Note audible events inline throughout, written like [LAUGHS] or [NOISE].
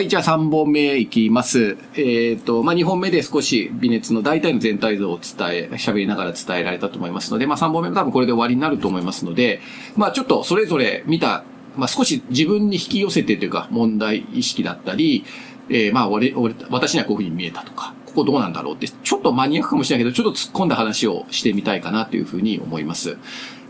はい、じゃあ3本目いきます。えっ、と、まあ、2本目で少し微熱の大体の全体像を伝え、喋りながら伝えられたと思いますので、まあ、3本目も多分これで終わりになると思いますので、まあ、ちょっとそれぞれ見た、まあ、少し自分に引き寄せてというか、問題意識だったり、えーまあ、俺、俺、私にはこういうふうに見えたとか、ここどうなんだろうって、ちょっとマニアックかもしれないけど、ちょっと突っ込んだ話をしてみたいかなというふうに思います。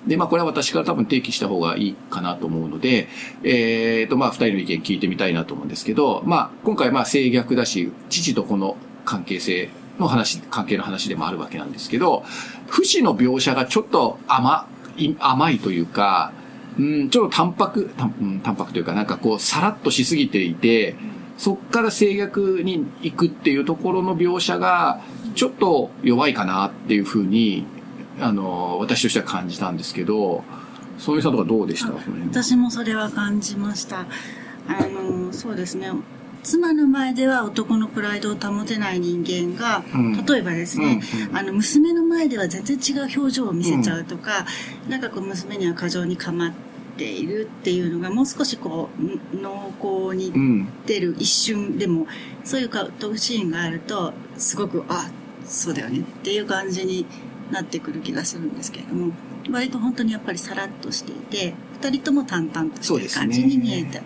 で、まあ、これは私から多分提起した方がいいかなと思うので、えっ、と、まあ、二人の意見聞いてみたいなと思うんですけど、まあ、今回、まあ、性逆だし、父と子の関係性の話、関係の話でもあるわけなんですけど、不死の描写がちょっと甘い、甘いというか、うん、ちょっと淡白、淡うん淡白というか、なんかこう、さらっとしすぎていて、そっから制約に行くっていうところの描写が、ちょっと弱いかなっていうふうに、あの、私としては感じたんですけど、そういうさんとかどうでした？私もそれは感じました。あの、そうですね。妻の前では男のプライドを保てない人間が、うん例えばですね、うんうんあの娘の前では全然違う表情を見せちゃうとか、なんかこう娘には過剰に構っているっていうのがもう少しこう濃厚にうん。出る一瞬でもそういうカットシーンがあるとすごくあそうだよねっていう感じになってくる気がするんですけれども割と本当にやっぱりさらっとしていて二人とも淡々としてる感じに見えた。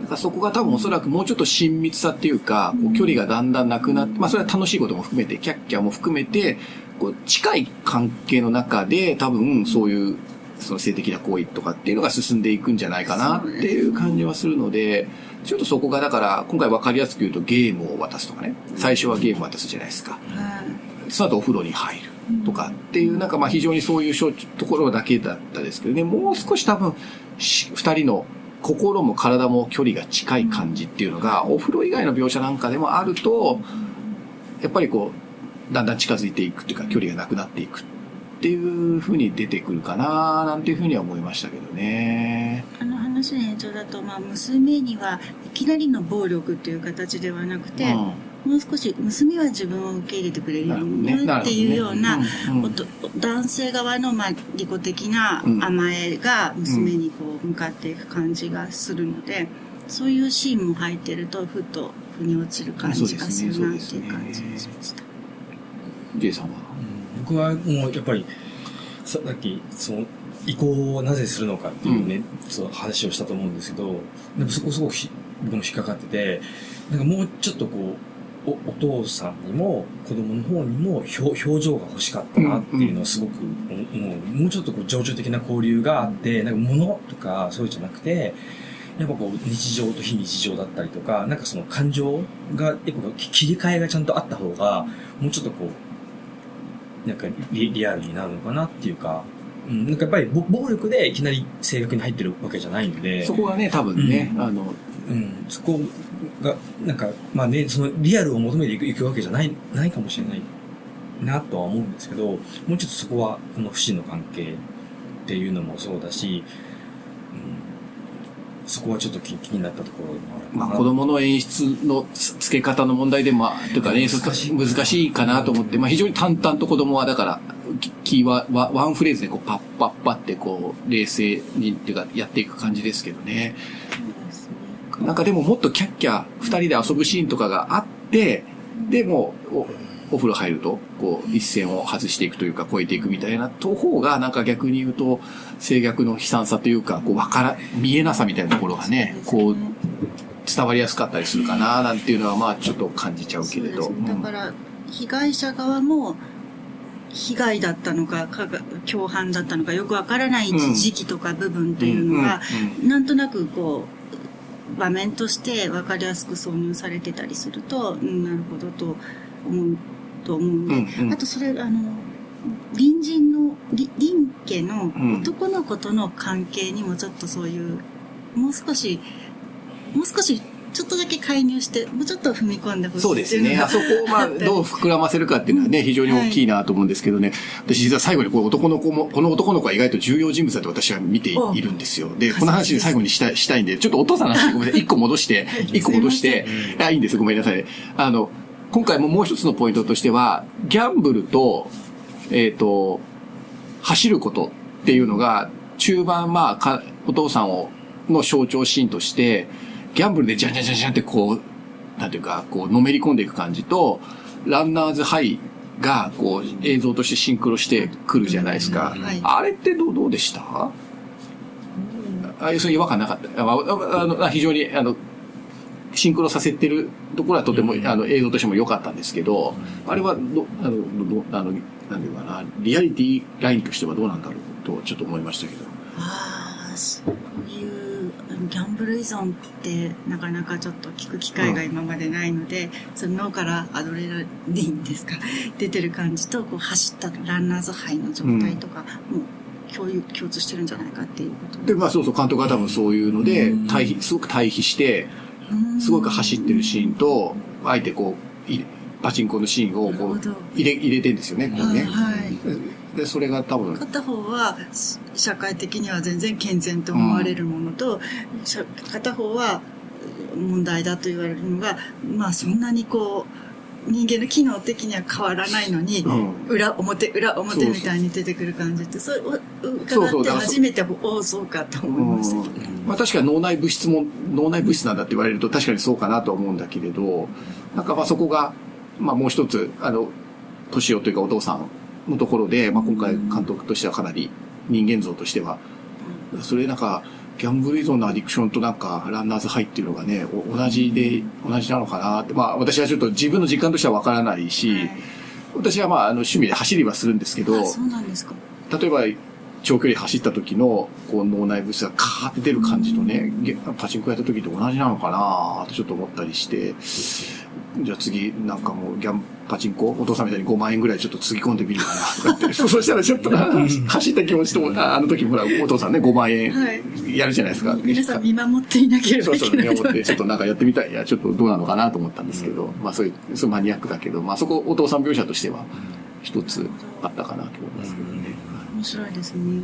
なんかそこが多分おそらくもうちょっと親密さっていうか、こう距離がだんだんなくなって、まあそれは楽しいことも含めて、キャッキャも含めて、こう近い関係の中で多分そういうその性的な行為とかっていうのが進んでいくんじゃないかなっていう感じはするので、ちょっとそこがだから今回わかりやすく言うとゲームを渡すとかね、最初はゲームを渡すじゃないですか。はい。その後お風呂に入るとかっていう、なんかまあ非常にそういうところだけだったですけどね、もう少し多分、し二人の心も体も距離が近い感じっていうのが、お風呂以外の描写なんかでもあると、やっぱりこう、だんだん近づいていくっていうか、距離がなくなっていくっていう風に出てくるかななんていう風には思いましたけどね。あの話の延長だと、まあ、娘にはいきなりの暴力という形ではなくて、もう少し娘は自分を受け入れてくれるようになっていうようななるほどね。うん男性側のまあ利己的なうん甘えが娘にこう向かっていく感じがするので、そういうシーンも入ってるとふっと腑に落ちる感じがするなっていう感じがしました。J さんは？僕はもうやっぱりささっきその移行をなぜするのかっていうね、その話をしたと思うんですけどでもそこすごくひ僕も引っかかっててなんかもうちょっとこうおお父さんにも子供の方にも表表情が欲しかったなっていうのはすごく思う、もうちょっとこう情緒的な交流があってなんか物とかそういうんじゃなくてやっぱこう日常と非日常だったりとかなんかその感情が結構切り替えがちゃんとあった方がもうちょっとこうなんかリリアルになるのかなっていうか、うん、なんかやっぱりぼ暴力でいきなり性格に入ってるわけじゃないので、そこがね、多分ね、うん。あの、うん、そこが、なんか、まあね、そのリアルを求めていくいくわけじゃない、ないかもしれないなとは思うんですけど、もうちょっとそこは、この不死の関係っていうのもそうだし、うん、そこはちょっと気気になったところでもあるかな。まあ子供の演出のつ付け方の問題でも、というかね、演出が難しい難しいかなと思って、まあ非常に淡々と子供はだから、きキーワワワンフレーズでこうパッパッパってこう、冷静にっていうかやっていく感じですけどね。なんかでももっとキャッキャ二人で遊ぶシーンとかがあって、でもおお風呂入ると、こう、一線を外していくというか、超えていくみたいなと方が、なんか逆に言うと、制約の悲惨さというか、こう、わから、見えなさみたいなところがね、こう、伝わりやすかったりするかな、なんていうのは、まあ、ちょっと感じちゃうけれど。ね、だから被害者側も被害だったのかかが共犯だったのかよくわからないうん時期とか部分というのが、うん。なんとなくこう場面として分かりやすく挿入されてたりすると、うんなるほどと思うと思うんで、うんうん。あとそれあの隣人のり林家のうん。男の子との関係にもちょっとそういうもう少しもう少しちょっとだけ介入してもうちょっと踏み込んでほしいそうですね。あそこをまあ、[LAUGHS] どう膨らませるかっていうのはね、非常に大きいなと思うんですけどね。私実は最後にこう男の子も、この男の子は意外と重要人物だと私は見ていおるんですよ。で、この話で最後にしたい、したいんで、ちょっとお父さんの話ごめんなさい。一個戻して、一個戻して、あ、いいんです。ごめんなさい。あの、今回ももう一つのポイントとしては、ギャンブルと、えっ、と、走ることっていうのが、中盤まあか、お父さんを、の象徴シーンとして、ギャンブルでジャンジャンジャンジャンってこう、なんていうか、こう、のめり込んでいく感じと、ランナーズハイが、こう、映像としてシンクロしてくるじゃないですか。はいあれってどう、どうでした？ああいうそういう違和感なかった。あの非常に、あの、シンクロさせてるところはとても、あの、映像としても良かったんですけど、あれはど、あの、ど、あの、なんていうかな、リアリティラインとしてはどうなんだろうと、ちょっと思いましたけど。ああそうギャンブル依存ってなかなかちょっと聞く機会が今までないので、その脳からアドレナリンですか [LAUGHS] 出てる感じとこう走ったランナーズハイの状態とか、もう共有共通してるんじゃないかっていうこと。で、まあそうそう、監督が多分そういうのでうん、対比、すごく対比して、すごく走ってるシーンと、あえてこう、いパチンコのシーンをこう入れ、入れてんですよね、こうね。はいで、それが多分、片方はし社会的には全然健全と思われるものと、しゃ片方は問題だと言われるのがまあそんなにこう人間の機能的には変わらないのに、うん。裏表裏表みたいに出てくる感じってそれう伺って初めておおそうかと思いましたけど、まあ確かに脳内物質も、脳内物質なんだって言われると確かにそうかなとは思うんだけれど、なんかまあそこが、まあもう一つ、あの、年をというかお父さんのところで、まあ今回監督としてはかなり人間像としては、それなんか、ギャンブル依存のアディクションとなんか、ランナーズハイっていうのがね、お同じで、同じなのかなって、まあ私はちょっと自分の実感としてはわからないし、はい。私はまああの趣味で走りはするんですけど、あそうなんですか。例えば長距離走った時のこう脳内物質がカーって出る感じとね、ゲパチンコやった時と同じなのかなってちょっと思ったりして、じゃあ次なんかもうギャンパチンコお父さんみたいに5万円ぐらいちょっとつぎ込んでみるかなとか言って、[LAUGHS] そうそしたらちょっとな走った気持ちとも、ああの時ほらお父さんね5万円はい。やるじゃないですか。皆さん見守っていなけれそうそう、ばいけないと。ね思って、ちょっとなんかやってみたい。いや、ちょっとどうなのかなと思ったんですけど、まあそういう、そういうマニアックだけど、まあそこお父さん描写としては一つあったかなと思いますけどね。面白いですね、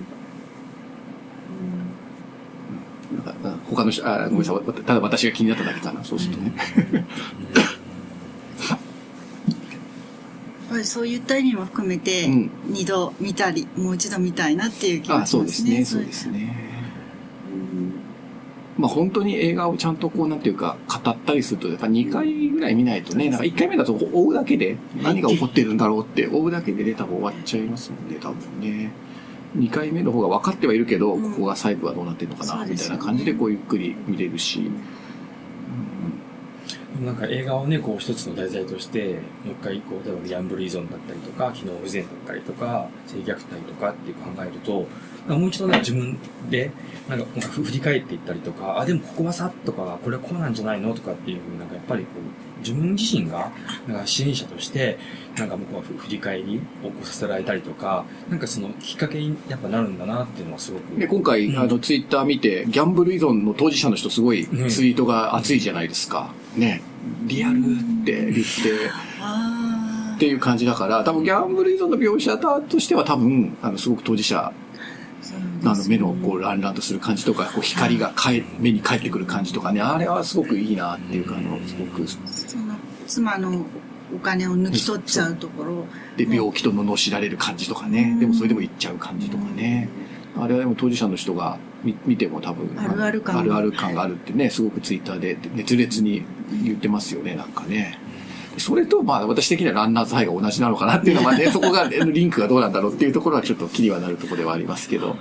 なん。かうん。他の人、あ、ごめんなさい。わただ私が気になっただけかな、そうするとね。やっぱりそういった意味も含めてうん二度見たり、もう一度見たいなっていう気があ、しそうますね。ですね、そうですね。うんまあ本当に映画をちゃんとこう、なんていうか、語ったりすると、やっぱ2回ぐらい見ないとね、なんか1回目だと追うだけで、何が起こってるんだろうって、追うだけで出た方終わっちゃいますもんね、多分ね。2回目の方が分かってはいるけど、うんここが細部はどうなってるのかな、みたいな感じでこうゆっくり見れるし。なんか映画をね、こう一つの題材として、もう一回、こう、例えばギャンブル依存だったりとか、機能不全だったりとか、性虐待とかっていう考えると、もう一度ね、自分で、なんか振り返っていったりとか、あ、でもここはさとか、これはこうなんじゃないのとかっていうふうになんかやっぱりこう、自分自身が、なんか支援者として、なんか僕は振り返りをこうさせられたりとか、なんかそのきっかけにやっぱなるんだなっていうのはすごく。で、今回、うんあの、ツイッター見て、ギャンブル依存の当事者の人すごいねツイートが熱いじゃないですか。ね。リアルって言って、あっていう感じだから、多分ギャンブル依存の描写としては多分、あの、すごく当事者ああの目のこうランランとする感じとか、こう光がかえ目に返ってくる感じとかね、あれはすごくいいなっていうか、あの、すごく、その妻のお金を抜き取っちゃうところ。で、病気と罵られる感じとかね、でもそれでも言っちゃう感じとかね。あれはでも当事者の人が見見ても多分、あるある感あるある感があるってね、すごくツイッターで熱烈に言ってますよね、なんかね。それと、まあ、私的にはランナーズハイが同じなのかなっていうのはね、[LAUGHS] そこが、リンクがどうなんだろうっていうところはちょっと気にはなるところではありますけど。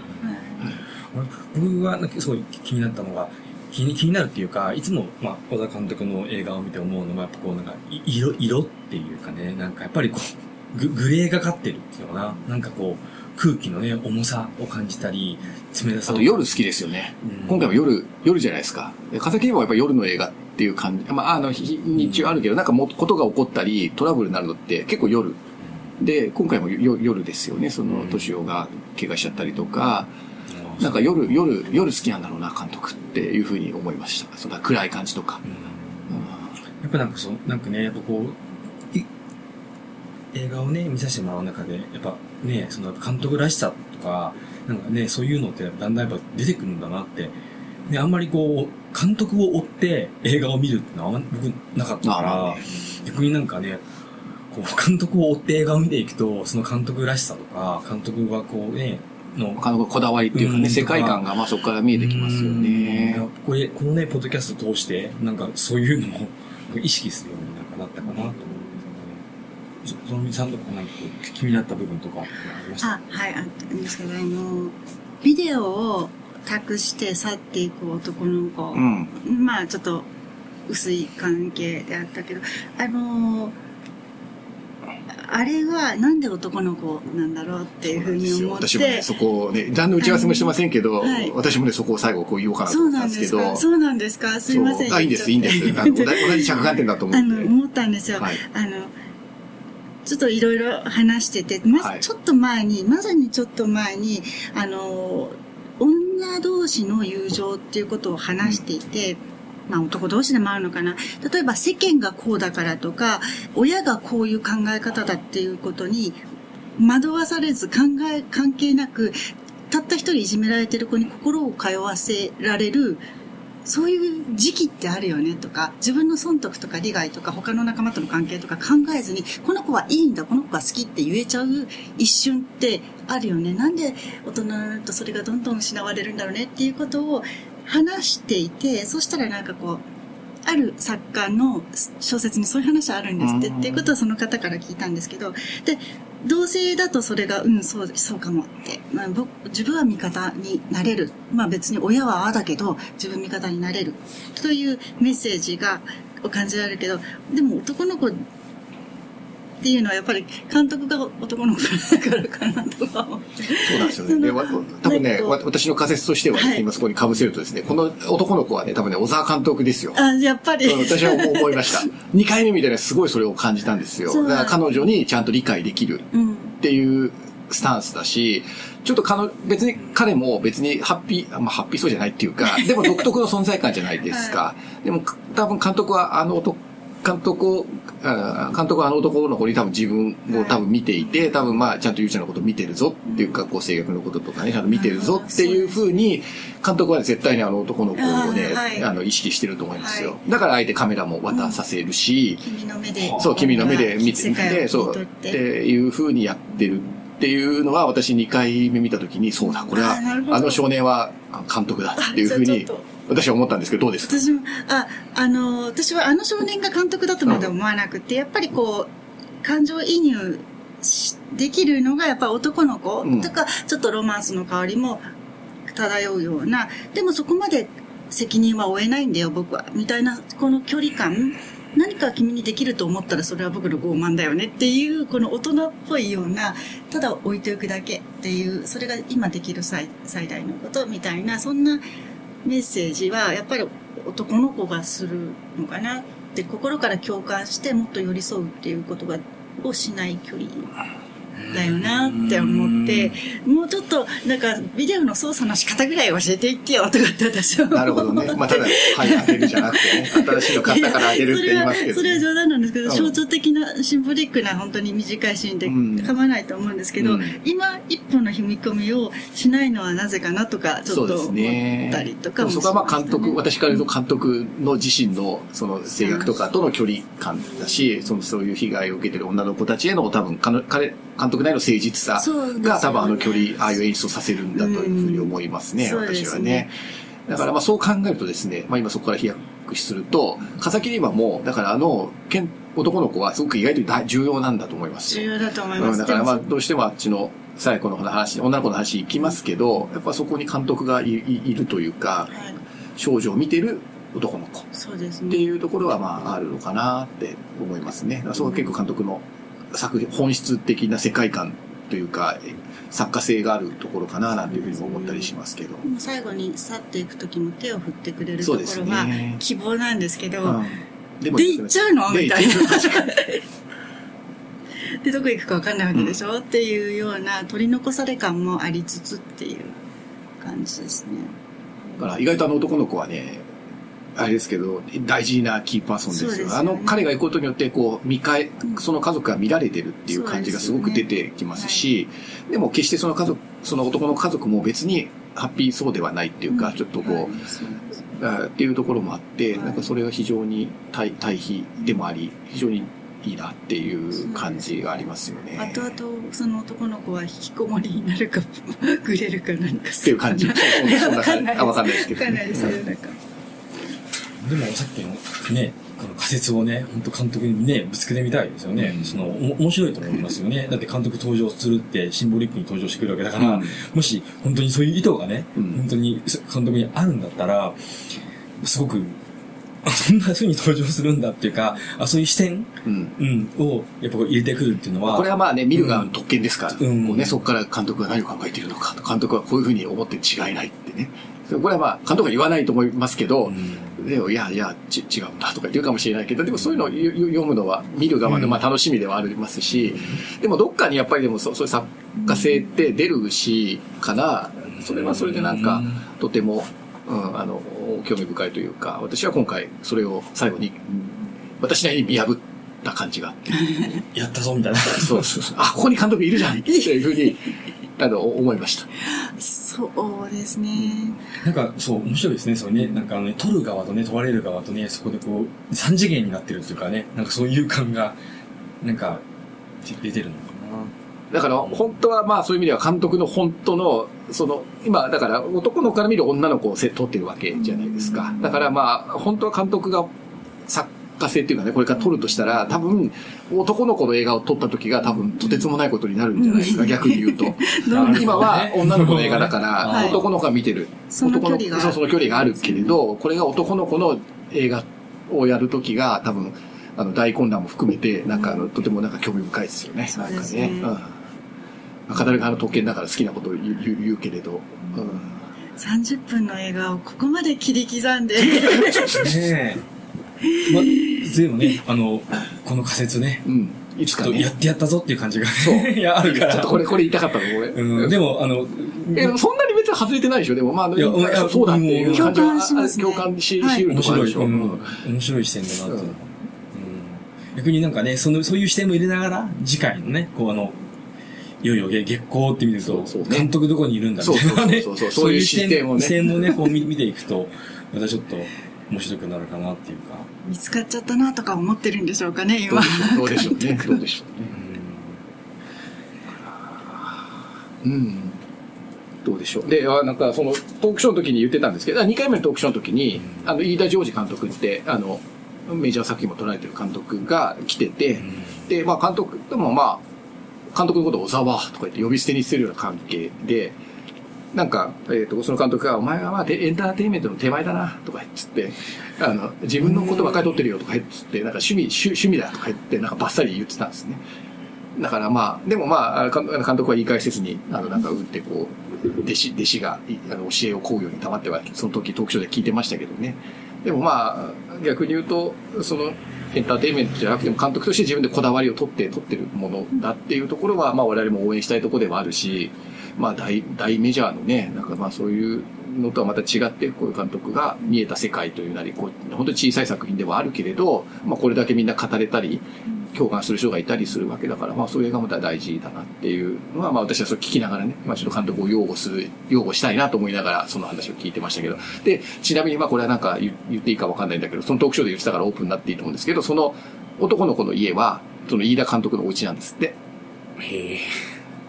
僕がなんかすごい気になったのが、気に気になるっていうか、いつも、まあ、小田監督の映画を見て思うのが、やっぱこう、なんか、い色、色っていうかね、なんかやっぱりこう、ググレーがかってるっていうのかな。なんかこう、空気のね、重さを感じたり、冷たさを。あと夜好きですよね。うん今回も夜、夜じゃないですか。で風切りもやっぱ夜の映画っていう感じ。まあ、あの、日日中あるけど、なんかも、ことが起こったり、トラブルになるのって結構夜。で、今回もよ夜ですよね。その、敏夫が怪我しちゃったりとか、うんなんか夜、夜、夜好きなんだろうな、監督っていうふうに思いました。そんな暗い感じとか。やっぱなんかそう、なんかね、やっぱこう、い映画をね、見させてもらう中で、やっぱね、その監督らしさとか、なんかね、そういうのってだんだんやっぱ出てくるんだなって。ね、あんまりこう、監督を追って映画を見るってのはあんま僕なかったから、逆になんかね、こう、監督を追って映画を見ていくと、その監督らしさとか、監督がこうね、の他のこだわりっていうかね、うん世界観がまあそこから見えてきますよね。うんこれ、このね、ポッドキャスト通して、なんかそういうのも意識するようになんかなったかなと思うんですよね。そそのみさんとかなんかこう気になった部分とかありました？あはいあったんですけどあのビデオを託して去っていく男の子、うん。まあちょっと薄い関係であったけどあのあれはなんで男の子なんだろうっていうふうに思って。私もね、そこをね、何の打ち合わせもしてませんけど、はい。私もね、そこを最後こう言おうかなと思ったそうなんんですけど、ですか？そうなんですか？すいません。あ、いいんです、いいんです。[LAUGHS] あの同じ着眼点だと思あうんで。の思ったんですよ、はい。あのちょっといろいろ話してて、まはいずちょっと前に、まさにちょっと前に、あの、女同士の友情っていうことを話していて、まあ男同士でもあるのかな。例えば世間がこうだからとか、親がこういう考え方だっていうことに惑わされず考え、関係なく、たった一人いじめられてる子に心を通わせられる、そういう時期ってあるよねとか、自分の損得とか利害とか他の仲間との関係とか考えずに、この子はいいんだ、この子が好きって言えちゃう一瞬ってあるよね。なんで大人になるとそれがどんどん失われるんだろうねっていうことを話していて、そしたらなんかこう、ある作家の小説にそういう話あるんですって、っていうことをその方から聞いたんですけど、で、同性だとそれが、うん、そう、そうかもって。まあ、僕、自分は味方になれる。まあ別に親はああだけど、自分味方になれる。というメッセージが、を感じられるけど、でも男の子っていうのはやっぱり監督が男の子だからかなとか思って。そうなんですよね。多分ね、私の仮説としてはね、はい今そこに被せるとですね、この男の子はね、多分ね、小沢監督ですよ。あ、やっぱり。うん私は思いました。[LAUGHS] 2回目みたいなすごいそれを感じたんですよ。だから彼女にちゃんと理解できるうん。っていうスタンスだし、ちょっと彼女別に彼も別にハッピー、まあハッピーそうじゃないっていうか、でも独特の存在感じゃないですか。[LAUGHS] でも多分監督はあの男、監督を、あ監督はあの男の子に多分自分を多分見ていて、多分まあちゃんとゆうちゃんのこと見てるぞっていうか、こう制約のこととかね、ちゃんと見てるぞっていうふうに、監督はね絶対にあの男の子をね、あの意識してると思いますよ。は。だからあえてカメラも渡させるし、君の目で。そう、君の目で見て、そう、って。ていう風にやってるっていうのは、私2回目見たときに、そうだ、これはあの少年はあ監督だっていう風にあじゃあちょっ、私は思ったんですけど、どうです？か私も、あ、あの、私はあの少年が監督だとまで思わなくて、やっぱりこう、感情移入しできるのがやっぱ男の子、うん。とか、ちょっとロマンスの香りも漂うような、でもそこまで責任は負えないんだよ、僕は。みたいな、この距離感、何か君にできると思ったらそれは僕の傲慢だよねっていう、この大人っぽいような、ただ置いておくだけっていう、それが今できる最最大のことみたいな、そんなメッセージはやっぱり男の子がするのかなって心から共感してもっと寄り添うっていうことがをしない距離。だよなって思ってもうちょっとなんかビデオの操作の仕方ぐらい教えていってよとかって私はなるほどね。まあ、ただ、はい、あげるじゃなくてね、新しいの買ったからあげるって言いますけど、それはそれは冗談なんですけど、うん。象徴的なシンボリックな本当に短いシーンでうん。構わないと思うんですけど、うん。今一歩の踏み込みをしないのはなぜかなとかちょっと思ったりとかもしね。そこはまあ監督、私から言うと監督の自身のその制約とかとの距離感だし、そのそういう被害を受けてる女の子たちへの多分、彼、監督なりの誠実さが多分あの距離、ああいう演出をさせるんだというふうに思いますね、私はね。だからまあそう考えるとですね、まあ今そこから飛躍すると、風切り馬も、だからあの、けん男の子はすごく意外と大重要なんだと思いますよ重要だと思いうん、ます。だからまあどうしてもあっちの最後の話、女の子の話行きますけど、やっぱそこに監督がいいいるというか、はい、少女を見てる男の子っそうですてね。いうところはまああるのかなって思いますね。そこは結構監督の作品、本質的な世界観というか、え作家性があるところかななんていうふうにも思ったりしますけど。最後に去っていく時も手を振ってくれるところはね。希望なんですけど、うん。でで行っちゃうの？でみたいな。で [LAUGHS] どこ行くか分かんないわけでしょ、っていうような取り残され感もありつつっていう感じですね。だから意外とあの男の子はね、あれですけど、大事なキーパーソンですよ。すよねあの彼が行くことによって、こう、見返うん、その家族が見られてるっていう感じがすごく出てきますし、でも決してその家族、その男の家族も別にハッピーそうではないっていうか、ちょっとこう、はいっていうところもあって、はいなんかそれが非常に対対比でもあり、非常にいいなっていう感じがありますよね。後々その男の子は引きこもりになるか [LAUGHS] グレるか何かっていう感じ。そんな感じ。あ、わかんないですけど。かなりそういうなんかでもさっきのね、この仮説をね、本当監督にね、ぶつけてみたいですよね。うんその、お面白いと思いますよね。だって監督登場するってシンボリックに登場してくるわけだから、うんもし本当にそういう意図がね、うん本当に監督にあるんだったら、すごく、あそんな風に登場するんだっていうか、あそういう視点、うん。うん、をやっぱ入れてくるっていうのは、これはまあね、見る側の特権ですから、うんこうね、そこから監督が何を考えているのか、監督はこういうふうに思って違いないってね。これはまあ、監督は言わないと思いますけど、でもいやいやち、違うんだとか言ってるかもしれないけど、でもそういうのをよ読むのは見る側のまあ楽しみではありますし、でもどっかにやっぱりでもそうそういう作家性って出るし、から、それはそれでなんか、とても、うん、あの、興味深いというか、私は今回それを最後に、私なりに見破った感じがあって、[LAUGHS] やったぞみたいな。そうそうそう。あ、ここに監督いるじゃん。っていうふうに、あの、思いました。そうですねなんか、そう、面白いですね。そうね、なんかあのね、撮る側とね、問われる側とね、そこでこう、三次元になってるっていうかね、なんかそういう感が、なんか、出てるのかだから、本当はまあそういう意味では監督の本当の、その、今、だから男の子から見る女の子をせ撮ってるわけじゃないですか。だからまあ、本当は監督が作家性っていうかね、これから撮るとしたら、多分、男の子の映画を撮った時が多分、とてつもないことになるんじゃないですか、逆に言うと。[LAUGHS] 今は女の子の映画だから、はい男の子が見てる。その距離が男のそう、その距離があるけれど、これが男の子の映画をやる時が多分、あの、大混乱も含めて、なんかあの、とてもなんか興味深いですよね。そうなんかですねうん。語る側の特権だから好きなことを言うけれど、30分の映画をここまで切り刻んでな。ねえ。[LAUGHS] ま、でもね、あの、この仮説ね、うん。うん。いつかね。やってやったぞっていう感じが、そう [LAUGHS] いや、あるから。ちょっとこれ、これ言いたかったの、これ。うん、でも、あの、え、そんなに別に外れてないでしょでも、まあ、いやそうだっていう感じは共感しますね共感し、はいしうる面白い、とこあるでしょ。うんうん面白い視点だなっていうん逆になんかね、その、そういう視点も入れながら、次回のね、こうあの、いよいよ月月光って見ると、そうそうね監督どこにいるんだみたいなね、そうそうそうそうそういう視点をね視点もね、こう見見ていくと、またちょっと面白くなるかなっていうか、見つかっちゃったなとか思ってるんでしょうかね今どうでしょうね。[LAUGHS] どうでしょうね。うん。どうでしょう。で、あなんかそのトークショーの時に言ってたんですけど、2回目のトークショーの時に、あの、飯田ジョージ監督って、あの、メジャー作品も捉えてる監督が来てて、で、まあ監督でもまあ、監督のことを小沢とか言って呼び捨てにしてるような関係で、なんか、えっ、と、その監督が、お前はまあ、エンターテインメントの手前だな、とか言っって、あの、自分のことばっかり取ってるよとか言っつって、なんか趣味、趣趣味だとか言って、なんかバッサリ言ってたんですね。だからまあ、でもまあ、監督は言い返せずに、あの、なんか、打ってこう、弟子、弟子が、あの、教えを請うように溜まっては、その時トークショーで聞いてましたけどね。でもまあ、逆に言うと、その、エンターテインメントじゃなくても監督として自分でこだわりを取って、取ってるものだっていうところは、まあ我々も応援したいところではあるし、まあ大、大メジャーのね、なんかまあそういうのとはまた違って、こういう監督が見えた世界というなり、こう、本当に小さい作品ではあるけれど、まあこれだけみんな語れたり、共感する人がいたりするわけだから、まあそういう映画もまた大事だなっていうのは、まあ私はそれ聞きながらね、まあちょっと監督を擁護する、擁護したいなと思いながらその話を聞いてましたけど。で、ちなみにまあこれはなんか言っていいかわかんないんだけど、そのトークショーで言ってたからオープンになっていいと思うんですけど、その男の子の家は、その飯田監督のお家なんですって。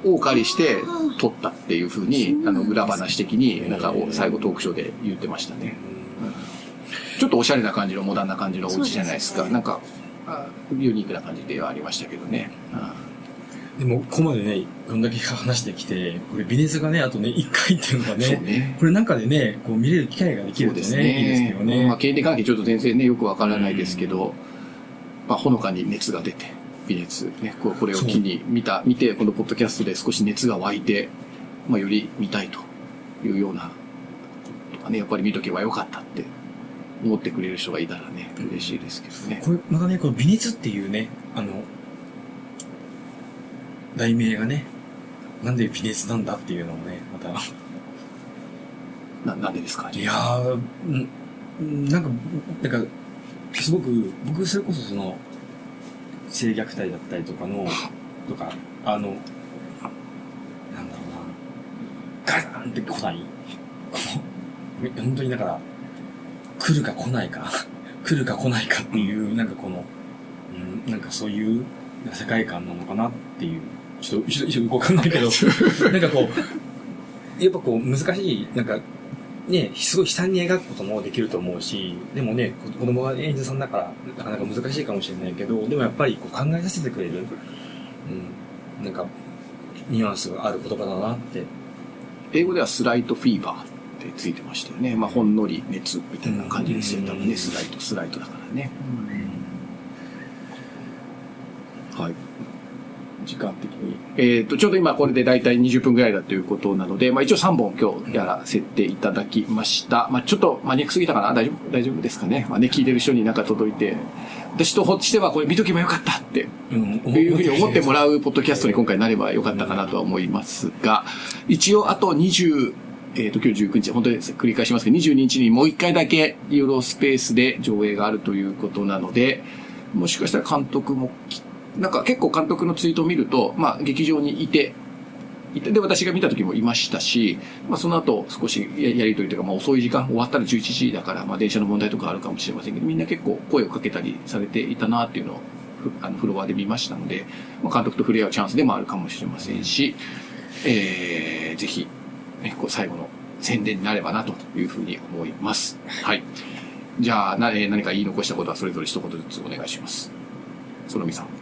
をお借りして撮ったっていうふうに、あの、裏話的に、なんか最後トークショーで言ってましたね。ちょっとおしゃれな感じのモダンな感じのお家じゃないですか。すねなんか、あユニークな感じではありましたけどね。でも、ここまでね、こんだけ話してきて、これ、微熱がね、あとね、1回っていうのがね、ね。これなんかでね、こう見れる機会ができるとね、いいですけどね。まあ、経理関係ちょっと全然ね、よくわからないですけど、まあ、ほのかに熱が出て、微熱、ね、ここれを機に見た、見て、このポッドキャストで少し熱が湧いて、まあ、より見たいというような、とかね、やっぱり見とけばよかったって思ってくれる人がいたらね、嬉しいですけどね。これ、またね、この微熱っていうね、あの、題名がね、なんで微熱なんだっていうのをね、また、な、なんでですか？いやー、んなんか、なんか、すごく、僕それこそその、性虐待だったりとかの、とか、あの、なんだろうな、ガーンって来ない。この本当にだから、来るか来ないか、[LAUGHS] 来るか来ないかっていう、なんかこの、うん、なんかそういう世界観なのかなっていう、ちょっと、ちょっと、ちょっとわかんないけど、[LAUGHS] なんかこう、やっぱこう難しい、なんか、ね、すごい悲惨に描くこともできると思うし、でもね、子供が演者さんだから、なかなか難しいかもしれないけど、でもやっぱりこう考えさせてくれる、うん、なんか、ニュアンスがある言葉だなって。英語ではスライトフィーバーってついてましたよね。まあ、ほんのり熱みたいな感じですよ。多分ね、スライト、スライトだからね。はい。時間的に。えっ、と、ちょうど今これで大体20分ぐらいだということなので、まあ一応3本今日やらせていただきました。まあちょっとマニアックすぎたかな？大丈夫？大丈夫ですかね？まあね、聞いてる人になんか届いて、私としてはこれ見とけばよかったって。うん、いうふうに思ってもらうポッドキャストに今回なればよかったかなとは思いますが、一応あと20、えっ、と、今日19日、本当に繰り返しますけど、22日にもう一回だけユーロスペースで上映があるということなので、もしかしたら監督もき、なんか結構監督のツイートを見ると、まあ劇場にいて、いて、で、私が見た時もいましたし、まあその後少しやりとりというか、まあ遅い時間、終わったら11時だから、まあ電車の問題とかあるかもしれませんけど、みんな結構声をかけたりされていたなっていうのを、あの、フロアで見ましたので、まあ監督と触れ合うチャンスでもあるかもしれませんし、えー、ぜひ、ね、こう最後の宣伝になればなというふうに思います。はい。じゃあ、な、え何か言い残したことはそれぞれ一言ずつお願いします。そのみさん。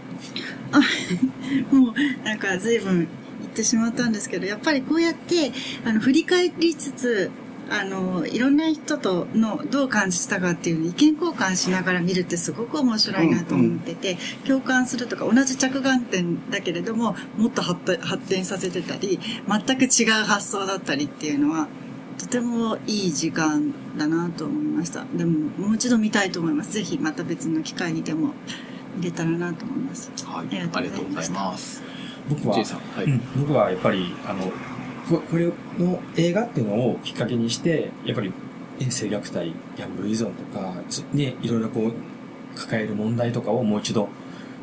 [LAUGHS] もうなんか随分言ってしまったんですけどやっぱりこうやってあの振り返りつつあのいろんな人とのどう感じたかっていう意見交換しながら見るってすごく面白いなと思ってて、共感するとか同じ着眼点だけれどももっと発展させてたり全く違う発想だったりっていうのはとてもいい時間だなと思いました。でももう一度見たいと思います。ぜひまた別の機会にでも。入れたらなと思いますはい。ありがとうございます。僕は。はい。うん、僕はやっぱり、あの、ここれの映画っていうのをきっかけにして、やっぱり、性虐待、ギャンブル依存とか、そね、いろいろこう、抱える問題とかをもう一度、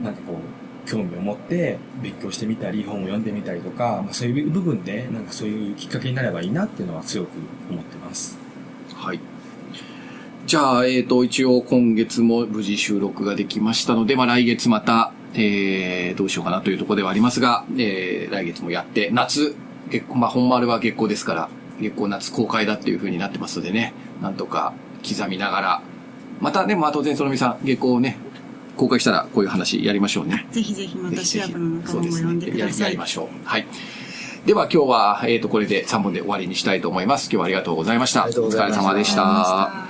なんかこう、興味を持って勉強してみたり、本を読んでみたりとか、まあ、そういう部分で、なんかそういうきっかけになればいいなっていうのは強く思ってます。はい。じゃあ、えっ、と、一応今月も無事収録ができましたので、まあ来月また、えー、どうしようかなというところではありますが、えー、来月もやって、夏、月光、まあ本丸は月光ですから、月光夏公開だっていう風になってますのでね、なんとか刻みながら、またね、まあ当然そのみさん、月光をね、公開したらこういう話やりましょうね。ぜひぜひまたシアブの仲そうでも呼んでね。やりください。やりましょう。はい。では今日は、えっ、と、これで3本で終わりにしたいと思います。今日はありがとうございました。お疲れ様でし。た